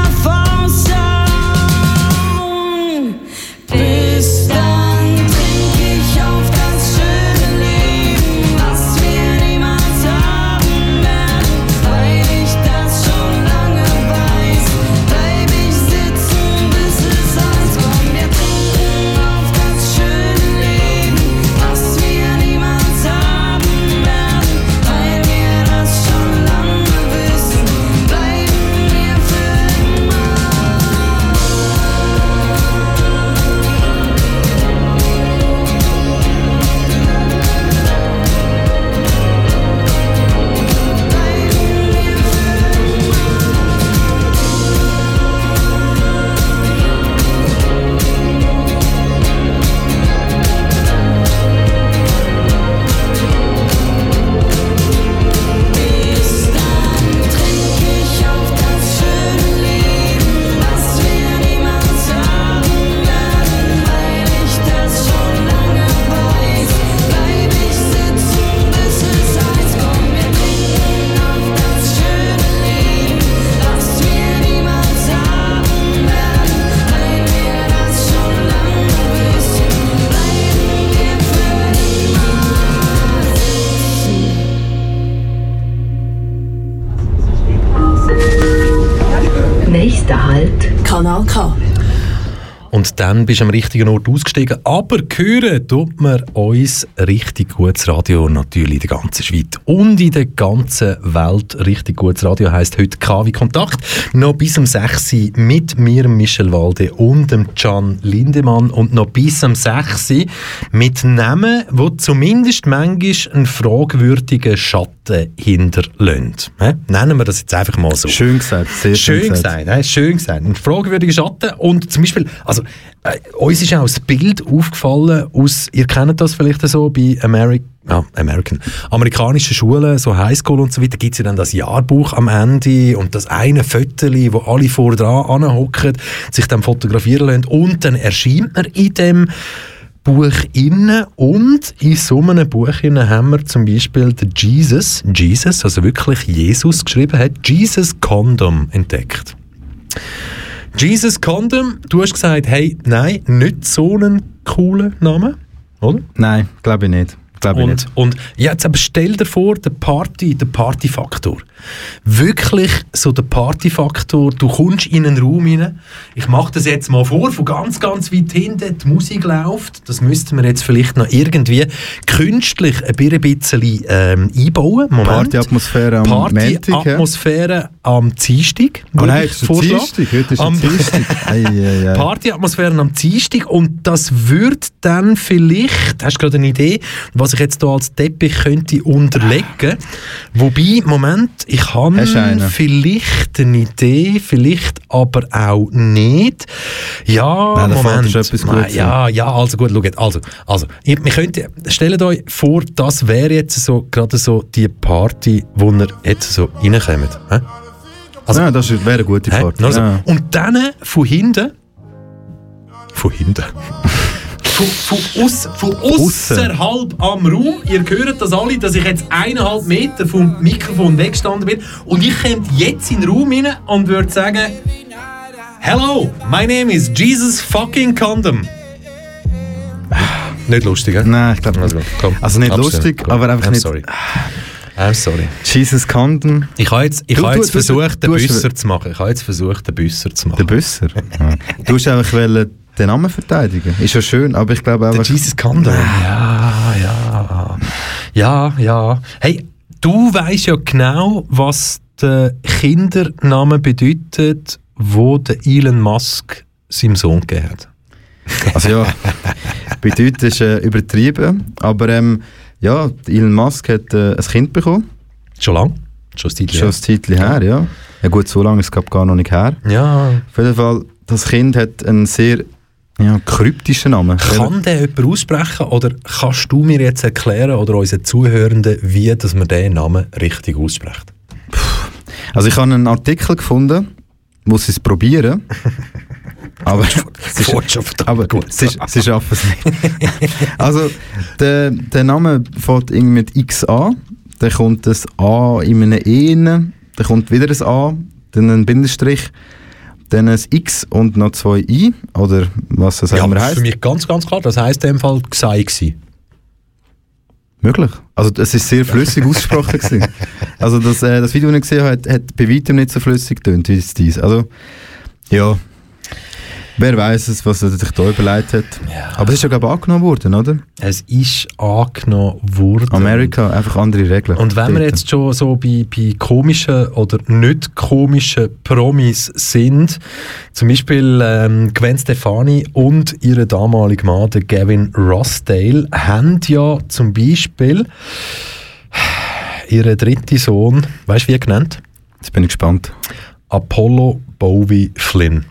Und dann bist du am richtigen Ort ausgestiegen. Aber hören tut man uns richtig gutes Radio natürlich in der ganzen Schweiz und in der ganzen Welt. Richtig gutes Radio heisst heute KW Kontakt. Noch bis um 6 Uhr mit mir, Michel Walde und dem Can Lindemann. Und noch bis um 6 Uhr mit Namen, die zumindest manchmal einen fragwürdigen Schatten hinterlassen. Hä? Nennen wir das jetzt einfach mal so. Schön gesagt, sehr schön, Schön gesagt, äh, schön gesagt. Ein fragwürdiger Schatten. Und zum Beispiel, also, äh, uns ist auch das Bild aufgefallen aus, ihr kennt das vielleicht so bei Ameri ja, American, amerikanischen Schulen, so Highschool und so weiter, gibt es ja dann das Jahrbuch am Ende und das eine Fötterli, wo alle vor dran anhocken, sich dann fotografieren lassen und dann erscheint man in dem Buch innen und in so einem Buch innen haben wir zum Beispiel den Jesus, Jesus, also wirklich Jesus geschrieben hat, Jesus Condom entdeckt. Jesus Condom, du hast gesagt, hey, nein, nicht so einen coolen Namen, oder? Nein, glaube ich nicht. Glaube ich Und, nicht. und jetzt aber stell dir vor, der Party, der Partyfaktor. Wirklich so der Partyfaktor. Du kommst in einen Raum rein. Ich mache das jetzt mal vor, von ganz, ganz weit hinten. Die Musik läuft. Das müssten wir jetzt vielleicht noch irgendwie künstlich ein bisschen ähm, einbauen. Moment. Partyatmosphäre am? Partyatmosphäre am Dienstag. Oh würde nein, ist. Dienstag. Heute ist Am- Dienstag. Partyatmosphäre am Dienstag und das wird dann vielleicht, hast du gerade eine Idee, was ich jetzt hier als Teppich könnte unterlegen? Wobei, Moment, ich habe vielleicht eine Idee, vielleicht aber auch nicht. Ja, Nein, Moment. etwas Gutes ja, ja, also gut, schaut, also, also, ihr, wir könnten, stellt euch vor, das wäre jetzt so, gerade so die Party, wo ihr jetzt so reinkommt. hä? Also- ja, das wäre eine gute? Party. Nur so. Ja. Und dann von hinten. Von hinten. Von, von, aus, von außerhalb am Raum. Ihr hört das alle, dass ich jetzt eineinhalb Meter vom Mikrofon weggestanden bin. Und ich komme jetzt in den Raum rein und würde sagen: Hello, my name is Jesus fucking Condom. Nicht lustig, gell? Nein, ich glaube Also, nicht. komm. Also nicht Abstellen. lustig, Komm. aber einfach I'm nicht- Sorry. I'm sorry. Jesus Condon, Ich habe jetzt, ich Du- habe du- jetzt du- versucht, du den Büsser zu machen. Ich habe jetzt versucht, den Büsser zu machen. der Büsser. Ja. Du hast einfach wollen den Namen verteidigen. Ist ja schön, aber ich glaube einfach... Jesus Condom. Ja, ja. Ja, ja. Hey, du weißt ja genau, was der Kindername bedeutet, wo der Elon Musk seinem Sohn gegeben hat. Also ja, bedeutet ist äh, übertrieben, aber ähm, ja, Elon Musk hat äh, ein Kind bekommen, Schon lang? Schon ein Zeitchen schon ein Zeitchen her, ja. Ja gut, so lange ist es gar noch nicht her. her. Ja. Auf jeden Fall, das Kind hat einen sehr ja, kryptischen Namen. Kann der jemand aussprechen oder kannst du mir jetzt erklären oder unseren Zuhörenden, wie dass man diesen Namen richtig ausspricht? Also ich habe einen Artikel gefunden, sie es probieren. aber sie, aber sie, sie schaffen es nicht. also der, der Name fängt irgendwie mit X an, dann kommt das A in einem E, rein, dann kommt wieder ein A, dann ein Bindestrich, dann ein X und noch zwei I, oder was das auch immer für heisst. mich ganz, ganz klar. Das heisst in dem Fall «Gsei» gewesen. Möglich. Also es ist sehr flüssig ausgesprochen gewesen. Also das, äh, das Video, das ich gesehen habe, hat, hat bei weitem nicht so flüssig getönt wie es dies. Also ja, wer weiß es, was er sich da überlegt hat. Aber es ist ja glaube ich angenommen worden, oder? Es ist angenommen worden. Amerika, einfach andere Regeln. Und wenn wir jetzt schon so bei, bei komischen oder nicht komischen Promis sind, zum Beispiel ähm, Gwen Stefani und ihre damalige Mann, der Gavin Rossdale, haben ja zum Beispiel ihren dritten Sohn, weißt du wie er genannt? Jetzt bin ich gespannt. Apollo Bowie Flynn.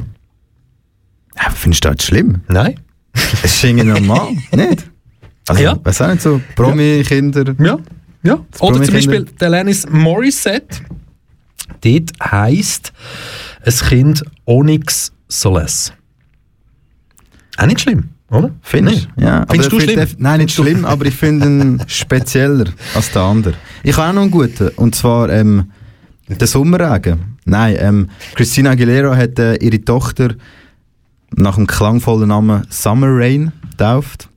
Ja, findest du das schlimm? Nein? Es ist irgendwie normal, nicht? Also, Ja. was auch nicht so, Promi-Kinder. Ja, ja. Oder zum Promi-Kinder. Beispiel der Alanis Morissette. Dort heisst ein Kind Onyx Solace. Auch nicht schlimm, oder? Findest du? Ja, Findest du schlimm? Nein, nicht schlimm, aber ich finde ihn spezieller als der andere. Ich habe auch noch einen guten, und zwar ähm, der Sommerregen. Nein, ähm, Christina Aguilera hat äh, ihre Tochter nach dem klangvollen Namen Summer Rain getauft.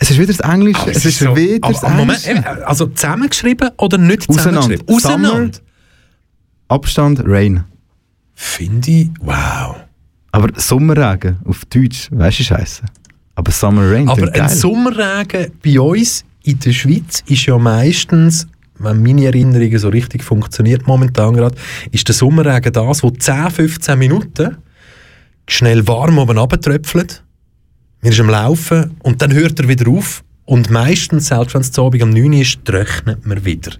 Es ist wieder das Englische, Aber es ist so- wieder aber, das Moment, Englische. also zusammengeschrieben oder nicht Auseinander. zusammengeschrieben? Summer. Abstand Rain. Finde ich, wow. Aber Sommerregen auf Deutsch, weißt du, scheiße. Aber Summer Rain, Aber ein geil. Sommerregen bei uns in der Schweiz ist ja meistens, wenn meine Erinnerungen so richtig funktioniert momentan gerade, ist der Sommerregen das, wo 10, 15 Minuten schnell warm oben runtertröpfelt, man ist am Laufen und dann hört er wieder auf und meistens, selbst wenn es zu Abend um 9 Uhr ist, trocknet man wieder.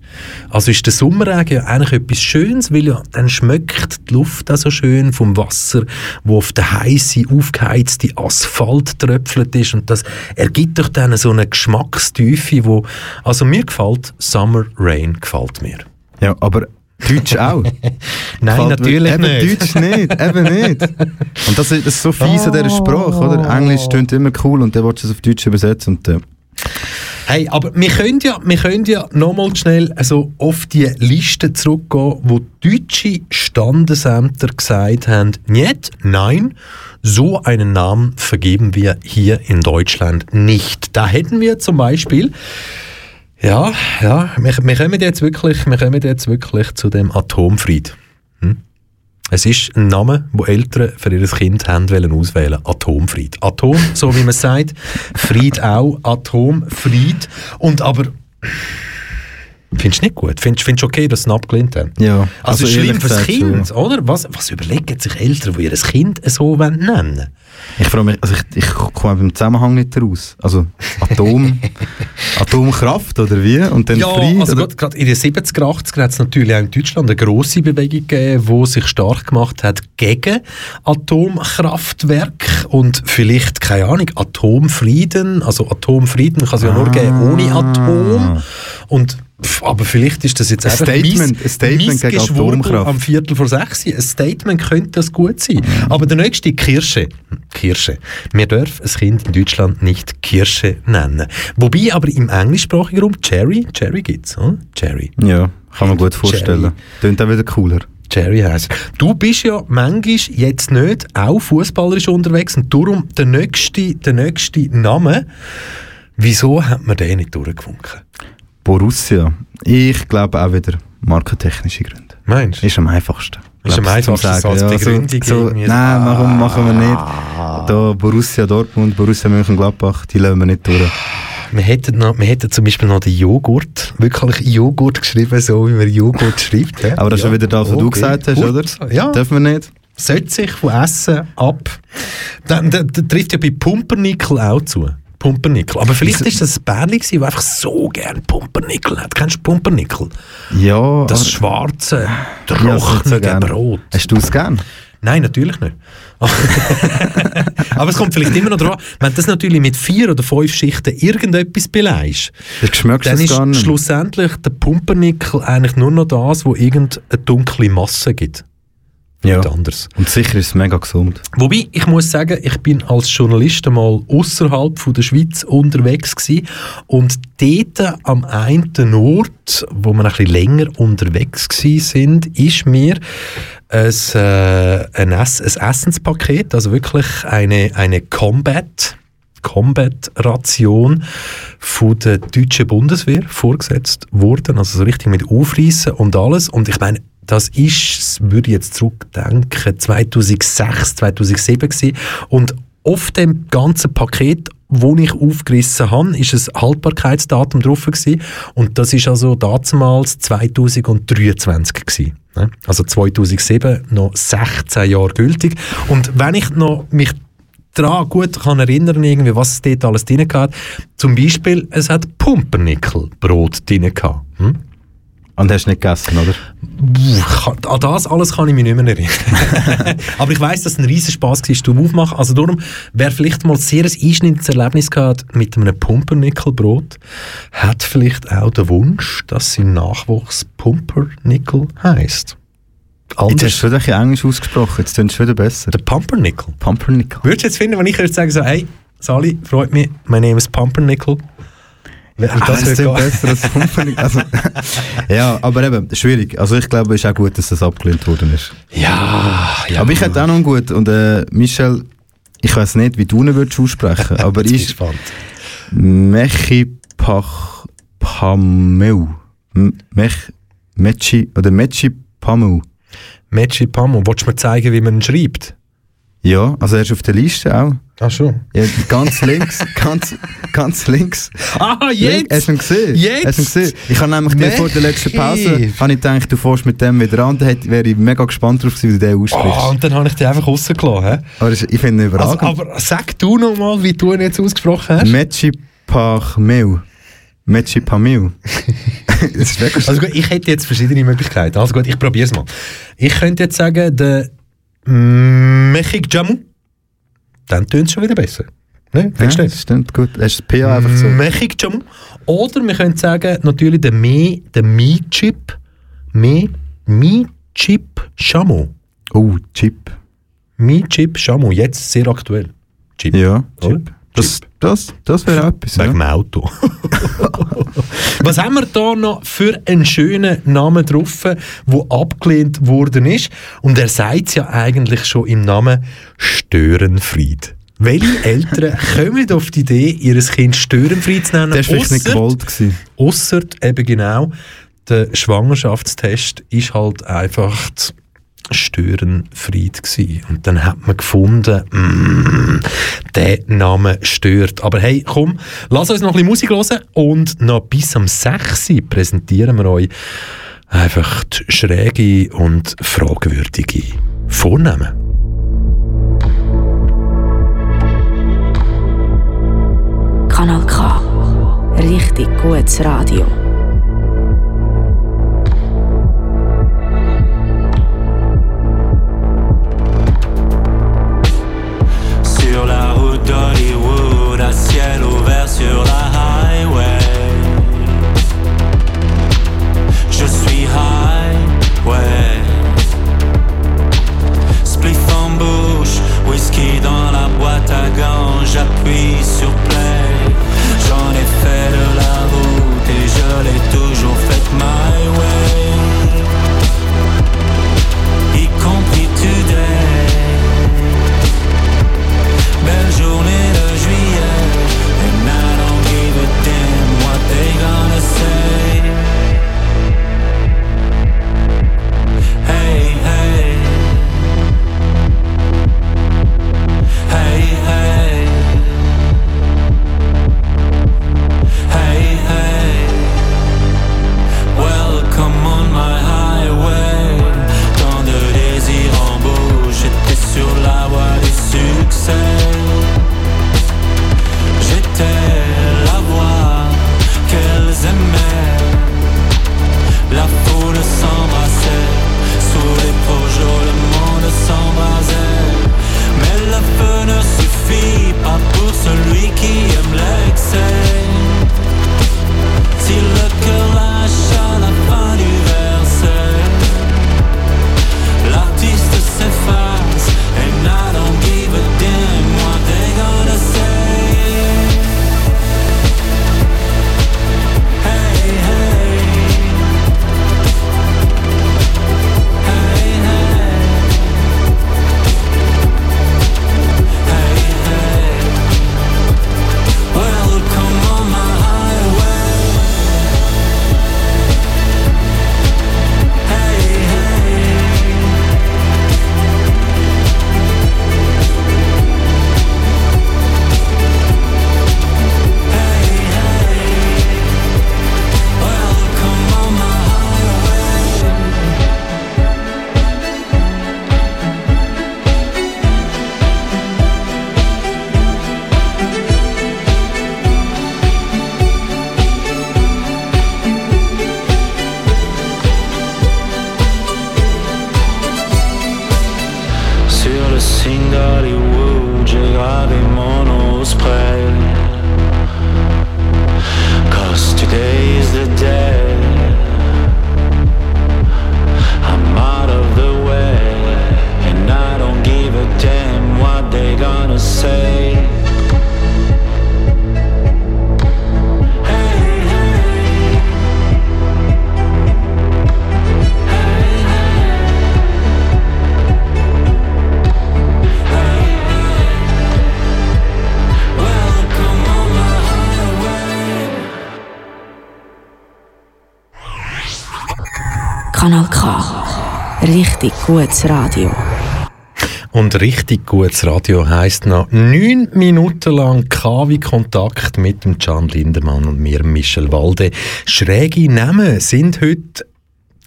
Also ist der Sommerregen ja eigentlich etwas Schönes, weil ja dann schmeckt die Luft auch so schön vom Wasser, wo auf der heiße, aufgeheizte Asphalt tröpfelt ist und das ergibt doch dann so eine Geschmackstiefe, wo, also mir gefällt Summer Rain, gefällt mir. Ja, aber Deutsch auch. Nein, Gefällt natürlich eben nicht. Deutsch nicht, eben nicht. Und das, ist- das ist so fies an dieser Sprache, oder? Englisch tönt immer cool und dann willst du es auf Deutsch übersetzen und äh, Hey, aber wir können ja, wir können ja nochmal schnell also auf die Liste zurückgehen, wo deutsche Standesämter gesagt haben, nicht, nein, so einen Namen vergeben wir hier in Deutschland nicht. Da hätten wir zum Beispiel ja, ja, wir, wir kommen jetzt wirklich, wir kommen jetzt wirklich zu dem Atomfried. Hm? Es ist ein Name, wo Eltern für ihr Kind haben wollen auswählen. Atomfried. Atom, so wie man sagt. Fried auch. Atomfried. Und aber findest du nicht gut? Findest du okay, dass sie ihn abgelehnt haben? ja. Also, ehrlich schlimm fürs Kind, schon. oder? Was, was überlegen sich Eltern, die ihr Kind so wollen nennen Ich frage mich, also ich, ich komme beim Zusammenhang nicht raus. Also Atom, Atomkraft oder wie? Und dann Ja, Fried? also gerade in den 70er, 80er hat es natürlich auch in Deutschland eine grosse Bewegung gegeben, die sich stark gemacht hat gegen Atomkraftwerke und vielleicht, keine Ahnung, Atomfrieden. Also Atomfrieden kann es ja nur geben ohne Atom. Und, pff, aber vielleicht ist das jetzt Ein einfach Statement- ein Statement gegen Atomkraft. am Viertel vor sechs. Ein Statement könnte das gut sein. Aber der nächste Kirsche. Kirsche. Wir dürfen ein Kind in Deutschland nicht Kirsche nennen. Wobei aber im englischsprachigen Raum Cherry, Cherry gibt's, oder? Cherry. Ja, kann man gut vorstellen. Tönt auch wieder cooler. Cherry heisst. Du bist ja manchmal jetzt nicht auch fußballerisch unterwegs und darum der nächste, der nächste Name. Wieso hat man den nicht durchgewunken? Borussia. Ich glaube auch wieder markentechnische Gründe. Meinst du? Ist am einfachsten. Ist am einfachsten, so als Begründung so, so, irgendwie. Nein, machen, machen wir nicht. Da Borussia Dortmund, Borussia Mönchengladbach, die lassen wir nicht durch. Wir hätten, noch, wir hätten zum Beispiel noch den Joghurt, wirklich Joghurt geschrieben, so wie man Joghurt schreibt. ja. Aber das ist Ja, wieder das, was du okay. gesagt hast, Gut. oder? Ja. Dürfen wir nicht? Setzt sich von Essen ab. Dann, dann, dann trifft ja bei Pumpernickel auch zu. Pumpernickel. Aber vielleicht ist das ein Bärli der einfach so gern Pumpernickel hat. Kennst du Pumpernickel? Ja. Das schwarze, Ja, trockene gern. Brot. Hast du es gern? Nein, natürlich nicht. Aber es kommt vielleicht immer noch drauf, wenn du das natürlich mit vier oder fünf Schichten irgendetwas beleidigst, dann ist schlussendlich der Pumpernickel eigentlich nur noch das, wo irgendeine dunkle Masse gibt. Ja. Nicht anders. Und sicher ist es mega gesund. Wobei, ich muss sagen, ich bin als Journalist mal außerhalb der Schweiz unterwegs gewesen und dort am einen Ort, wo wir ein bisschen länger unterwegs sind, ist mir ein, äh, ein, Ess ein Essenspaket, also wirklich eine, eine Combat Combat-Ration von der deutschen Bundeswehr vorgesetzt worden, also so richtig mit Aufreißen und alles. Und ich meine, das ist, würde ich jetzt zurückdenken, 2006, 2007 gewesen. Und auf dem ganzen Paket, wo ich aufgerissen habe, ist ein Haltbarkeitsdatum drauf gewesen. Und das ist also damals 2023 gewesen. Also 2007 noch 16 Jahre gültig. Und wenn ich noch mich daran gut kann erinnern, irgendwie, was es dort alles drin hat, zum Beispiel, es hat Pumpernickelbrot drin gehabt. Hm? Und hast nicht gegessen, oder? An das alles kann ich mich nicht mehr erinnern. Aber ich weiss, dass es ein riesen Spass war, zum Aufmachen. Also darum, wer vielleicht mal sehr ein einschneidendes Erlebnis gehabt mit einem Pumpernickelbrot, hat vielleicht auch den Wunsch, dass sein Nachwuchs Pumpernickel heisst. Jetzt hast du Anders. schon ein bisschen Englisch ausgesprochen, jetzt tun schon wieder besser. Der Pumpernickel. Pumpernickel. Würdest du jetzt finden, wenn ich würde sagen, so, hey, Sali, freut mich, mein Name ist Pumpernickel. Wer- Ah, das ist besser als Pumpernickel. Also, ja, aber eben, schwierig. Also ich glaube, es ist auch gut, dass das abgelehnt worden ist. Ja, ja. Aber ich hätte auch noch einen gut. Und äh, Michel, ich weiß nicht, wie du ihn würdest aussprechen, aber Jetzt ich ist gespannt. Mechipach Pameu. Mech, Mechi oder Mechi Pameu. Mechi Pamo, willst du mir zeigen, wie man ihn schreibt? Ja, also er ist auf der Liste auch. Ach schon. Ja, ganz links, ganz, ganz links. Ah, Hast du ihn gesehen? Jetzt? Hast du gesehen? Ich habe nämlich dir vor der letzten. Pause habe ich gedacht, du fährst mit dem wieder an. Da hätte- wäre ich mega gespannt drauf gewesen, wie du den aussprichst. Ah, und dann habe ich die einfach rausgelassen. Aber ich finde ihn Also, überragend. aber sag du noch mal, wie du ihn jetzt ausgesprochen hast. Mechi Pachmeu. Ist Also gut, ich hätte jetzt verschiedene Möglichkeiten. Also gut, ich probiere es mal. Ich könnte jetzt sagen, der Mechik Jamu. Dann tönt es schon wieder besser. Ne? ja, Findest du das nicht? stimmt gut. Du das PA einfach so? Mechik Jamu. Oder wir können sagen, natürlich der Me, der Mi-Chip. Me, Mi-Chip Shamu. Oh, Chip. Mi-Chip Shamu. Jetzt sehr aktuell. Chip. Ja, Oder? Chip. Das, das, das wäre etwas. Wegen dem Ja. Auto. Was haben wir da noch für einen schönen Namen drauf, der abgelehnt worden ist? Und er sagt es ja eigentlich schon im Namen Störenfried. Welche Eltern kommen auf die Idee, ihr Kind Störenfried zu nennen? Der war vielleicht nicht gewollt. Ausser eben genau, der Schwangerschaftstest ist halt einfach Störenfried gsi und dann hat man gefunden, mm, der Name stört. Aber hey, komm, lass uns noch ein bisschen Musik hören und noch bis am 6. Uhr präsentieren wir euch einfach die schräge und fragwürdige Vornamen. Kanal K. Richtig gutes Radio. Richtig gutes Radio. Und richtig gutes Radio heisst noch neun Minuten lang KW Kontakt mit dem Can Lindemann und mir, Michel Walde. Schräge Namen sind heute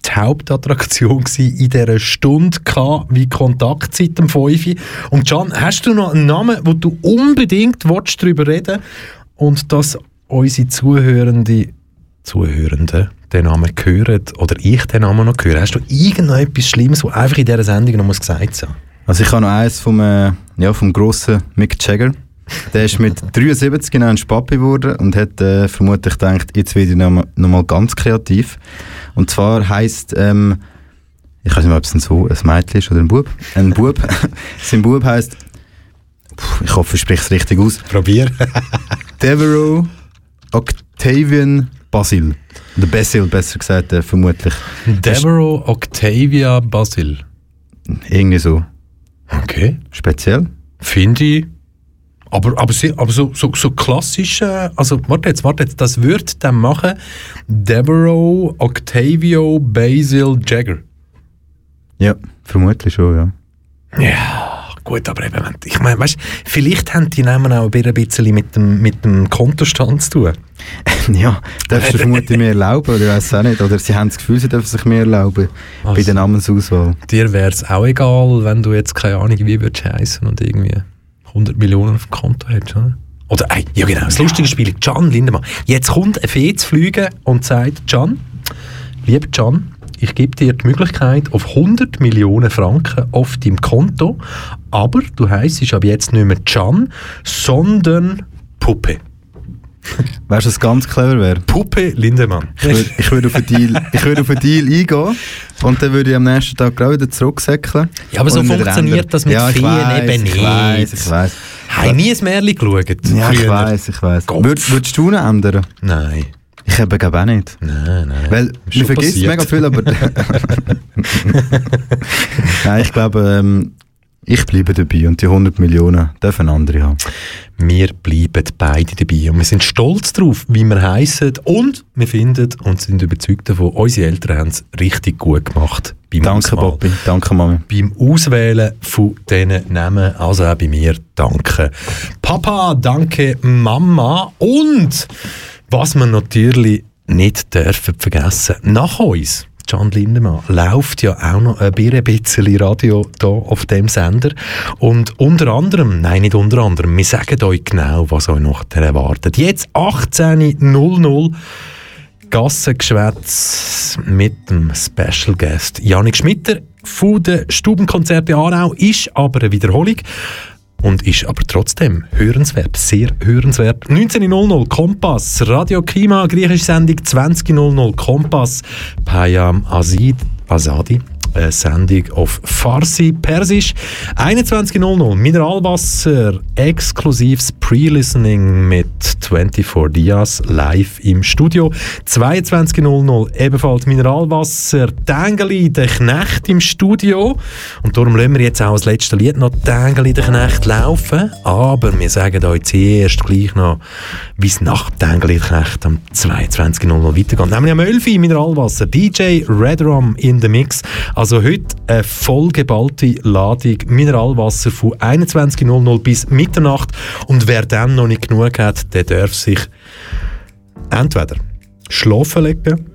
die Hauptattraktion in dieser Stunde wie Kontaktzeit am 5. Und Can, hast du noch einen Namen, wo du unbedingt willst, darüber reden und dass unsere Zuhörende, Zuhörende den Namen hören oder ich den Namen noch höre? Hast du irgendetwas Schlimmes, was einfach in dieser Sendung noch gesagt sein Also ich habe noch eins vom, äh, ja, vom grossen Mick Jagger. Der ist mit 73 genau ein Papi geworden und hat äh, vermutlich gedacht, jetzt werde ich noch, noch mal ganz kreativ. Und zwar heisst, ähm, ich weiß nicht ob es ein, so, ein Mädchen ist oder ein Bub. Ein Bub. Sein Bub heisst, ich hoffe, ich spreche es richtig aus. Probier. Devereaux Octavian Basil. Oder Basil, besser gesagt, äh, vermutlich. Devereaux Octavia Basil. Irgendwie so. Okay. Speziell. Finde ich. Aber, aber, sie, aber so, so, so klassisch, also warte jetzt, warte jetzt, das wird dann machen Devereaux Octavio Basil Jagger. Ja, vermutlich schon, ja. Ja, gut, aber eben, ich meine, weißt, vielleicht haben die Namen auch ein bisschen mit dem, mit dem Kontostand zu tun. Ja, darfst du vermutlich mehr erlauben, oder ich weiß auch nicht. Oder sie haben das Gefühl, sie dürfen sich mehr erlauben bei Also. der Namensauswahl. Dir wäre es auch egal, wenn du jetzt keine Ahnung, wie würdest heißen und irgendwie 100 Millionen auf dem Konto hättest, oder? Oder, ey, ja genau, das lustige Spiel, Can Lindemann. Jetzt kommt ein Fee zu fliegen und sagt, Can, lieber Can, ich gebe dir die Möglichkeit auf 100 Millionen Franken auf deinem Konto, aber du heisst ab jetzt nicht mehr Can, sondern Puppe. Weißt du, was ganz clever wäre? Puppe Lindemann. Ich würde ich würd auf, einen Deal- ich auf einen Deal eingehen und dann würde ich am nächsten Tag gleich wieder zurücksäckeln. Ja, aber so funktioniert das mit ja, ich Feen weiss, eben ich nicht. Weiss, ich weiss. Habe nie ein Märchen geschaut? Ja, ich weiss, ich. Würd, würdest du ihn ändern? Nein. Ich eben glaube auch nicht. Nein, nein. Weil man vergisst passiert. mega viel, aber... Nein, ich glaube, ähm, ich bleibe dabei und die 100 Millionen dürfen andere haben. Wir bleiben beide dabei und wir sind stolz darauf, wie wir heißen und wir finden und sind überzeugt davon, unsere Eltern haben es richtig gut gemacht beim Danke, Auswahl. Bobby. Danke, Mami. Beim Auswählen von diesen Namen, also auch bei mir, danke Papa, danke Mama und was wir natürlich nicht dürfen vergessen, nach uns Can Lindemann läuft ja auch noch ein bisschen Radio hier auf dem Sender. Und unter anderem, nein, nicht unter anderem, wir sagen euch genau, was euch noch erwartet. Jetzt 18.00 Gassengeschwätz mit dem Special Guest Janik Schmitter von den Stubenkonzerte Aarau ist aber eine Wiederholung und ist aber trotzdem hörenswert, sehr hörenswert. 19.00 Kompass, Radio Klima, griechische Sendung 20.00 Kompass, Payam Azid, Azadi, eine Sendung auf Farsi, Persisch. 21.00 Mineralwasser, exklusives Pre-Listening mit 24 Dias live im Studio. 22.00 ebenfalls Mineralwasser, Tangeli, der Knecht im Studio. Und darum lassen wir jetzt auch als letztes Lied noch Tangeli, der Knecht laufen. Aber wir sagen euch zuerst gleich noch, wie es nach Tangeli, der Knecht am 22.00 weitergeht. Nämlich am 11 Uhr Mineralwasser, DJ Redrum in the Mix. Also heute eine vollgeballte Ladung Mineralwasser von 21.00 bis Mitternacht. Und wer dann noch nicht genug hat, der darf sich entweder schlafen legen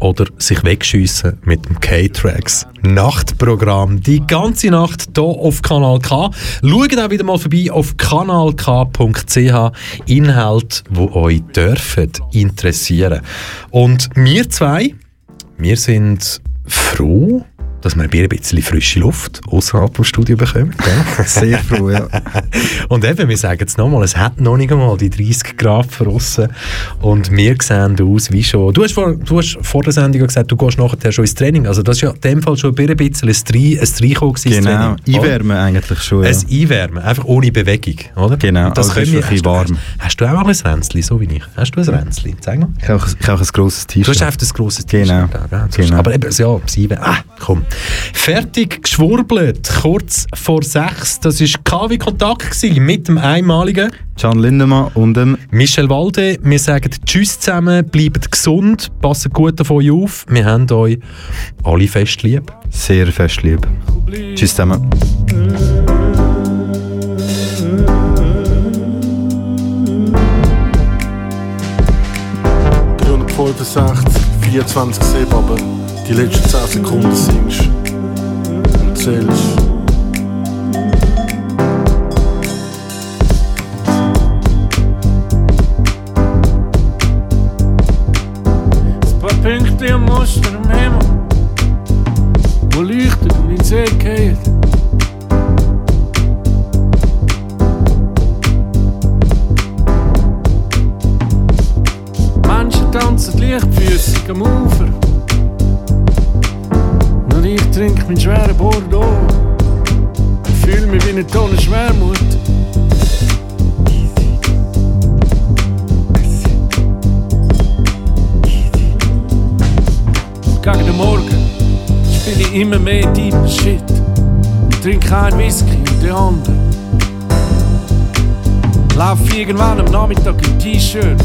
oder sich wegschiessen mit dem K-Tracks Nachtprogramm. Die ganze Nacht hier auf Kanal K. Schaut auch wieder mal vorbei auf kanalk.ch. Inhalt, wo euch dürfen interessieren. Und wir zwei, wir sind Fro? Dass wir ein bisschen frische Luft außerhalb vom Studio bekommen. gell? Sehr froh, ja. Und eben, wir sagen es nochmal, es hat noch nicht einmal die 30 Grad draussen. Und wir sehen aus wie schon. Du hast, vor, du hast vor der Sendung gesagt, du gehst nachher schon ins Training. Also, das ist ja in dem Fall schon ein bisschen ein Drei- ein Dreikommen gewesen, ins Genau. Training. oder? Einwärmen eigentlich schon, ja. Ein Einwärmen, einfach ohne Bewegung, oder? Genau, Und das also ist wir, hast, du- warm. Hast, hast du auch ein Ränzli, so wie ich? Hast du ein Ränzli? Zeig mal. Ich habe auch, ein grosses Du hast T-Shirt. einfach ein grosses Genau. T-Shirt. ist- Genau. Aber eben, ja, Einwärmen. Ah, komm. Fertig geschwurbelt, kurz vor sechs. Das war KW Kontakt mit dem einmaligen Can Lindemann und dem Michel Walde. Wir sagen Tschüss zusammen, bleibt gesund, passen gut auf euch auf. Wir haben euch alle fest lieb. Sehr fest lieb. Tschüss zusammen. Voll bis 8, 24 Seebaben die letzten 10 Sekunden singst und zählst. I'm stuck Tucker t-shirt.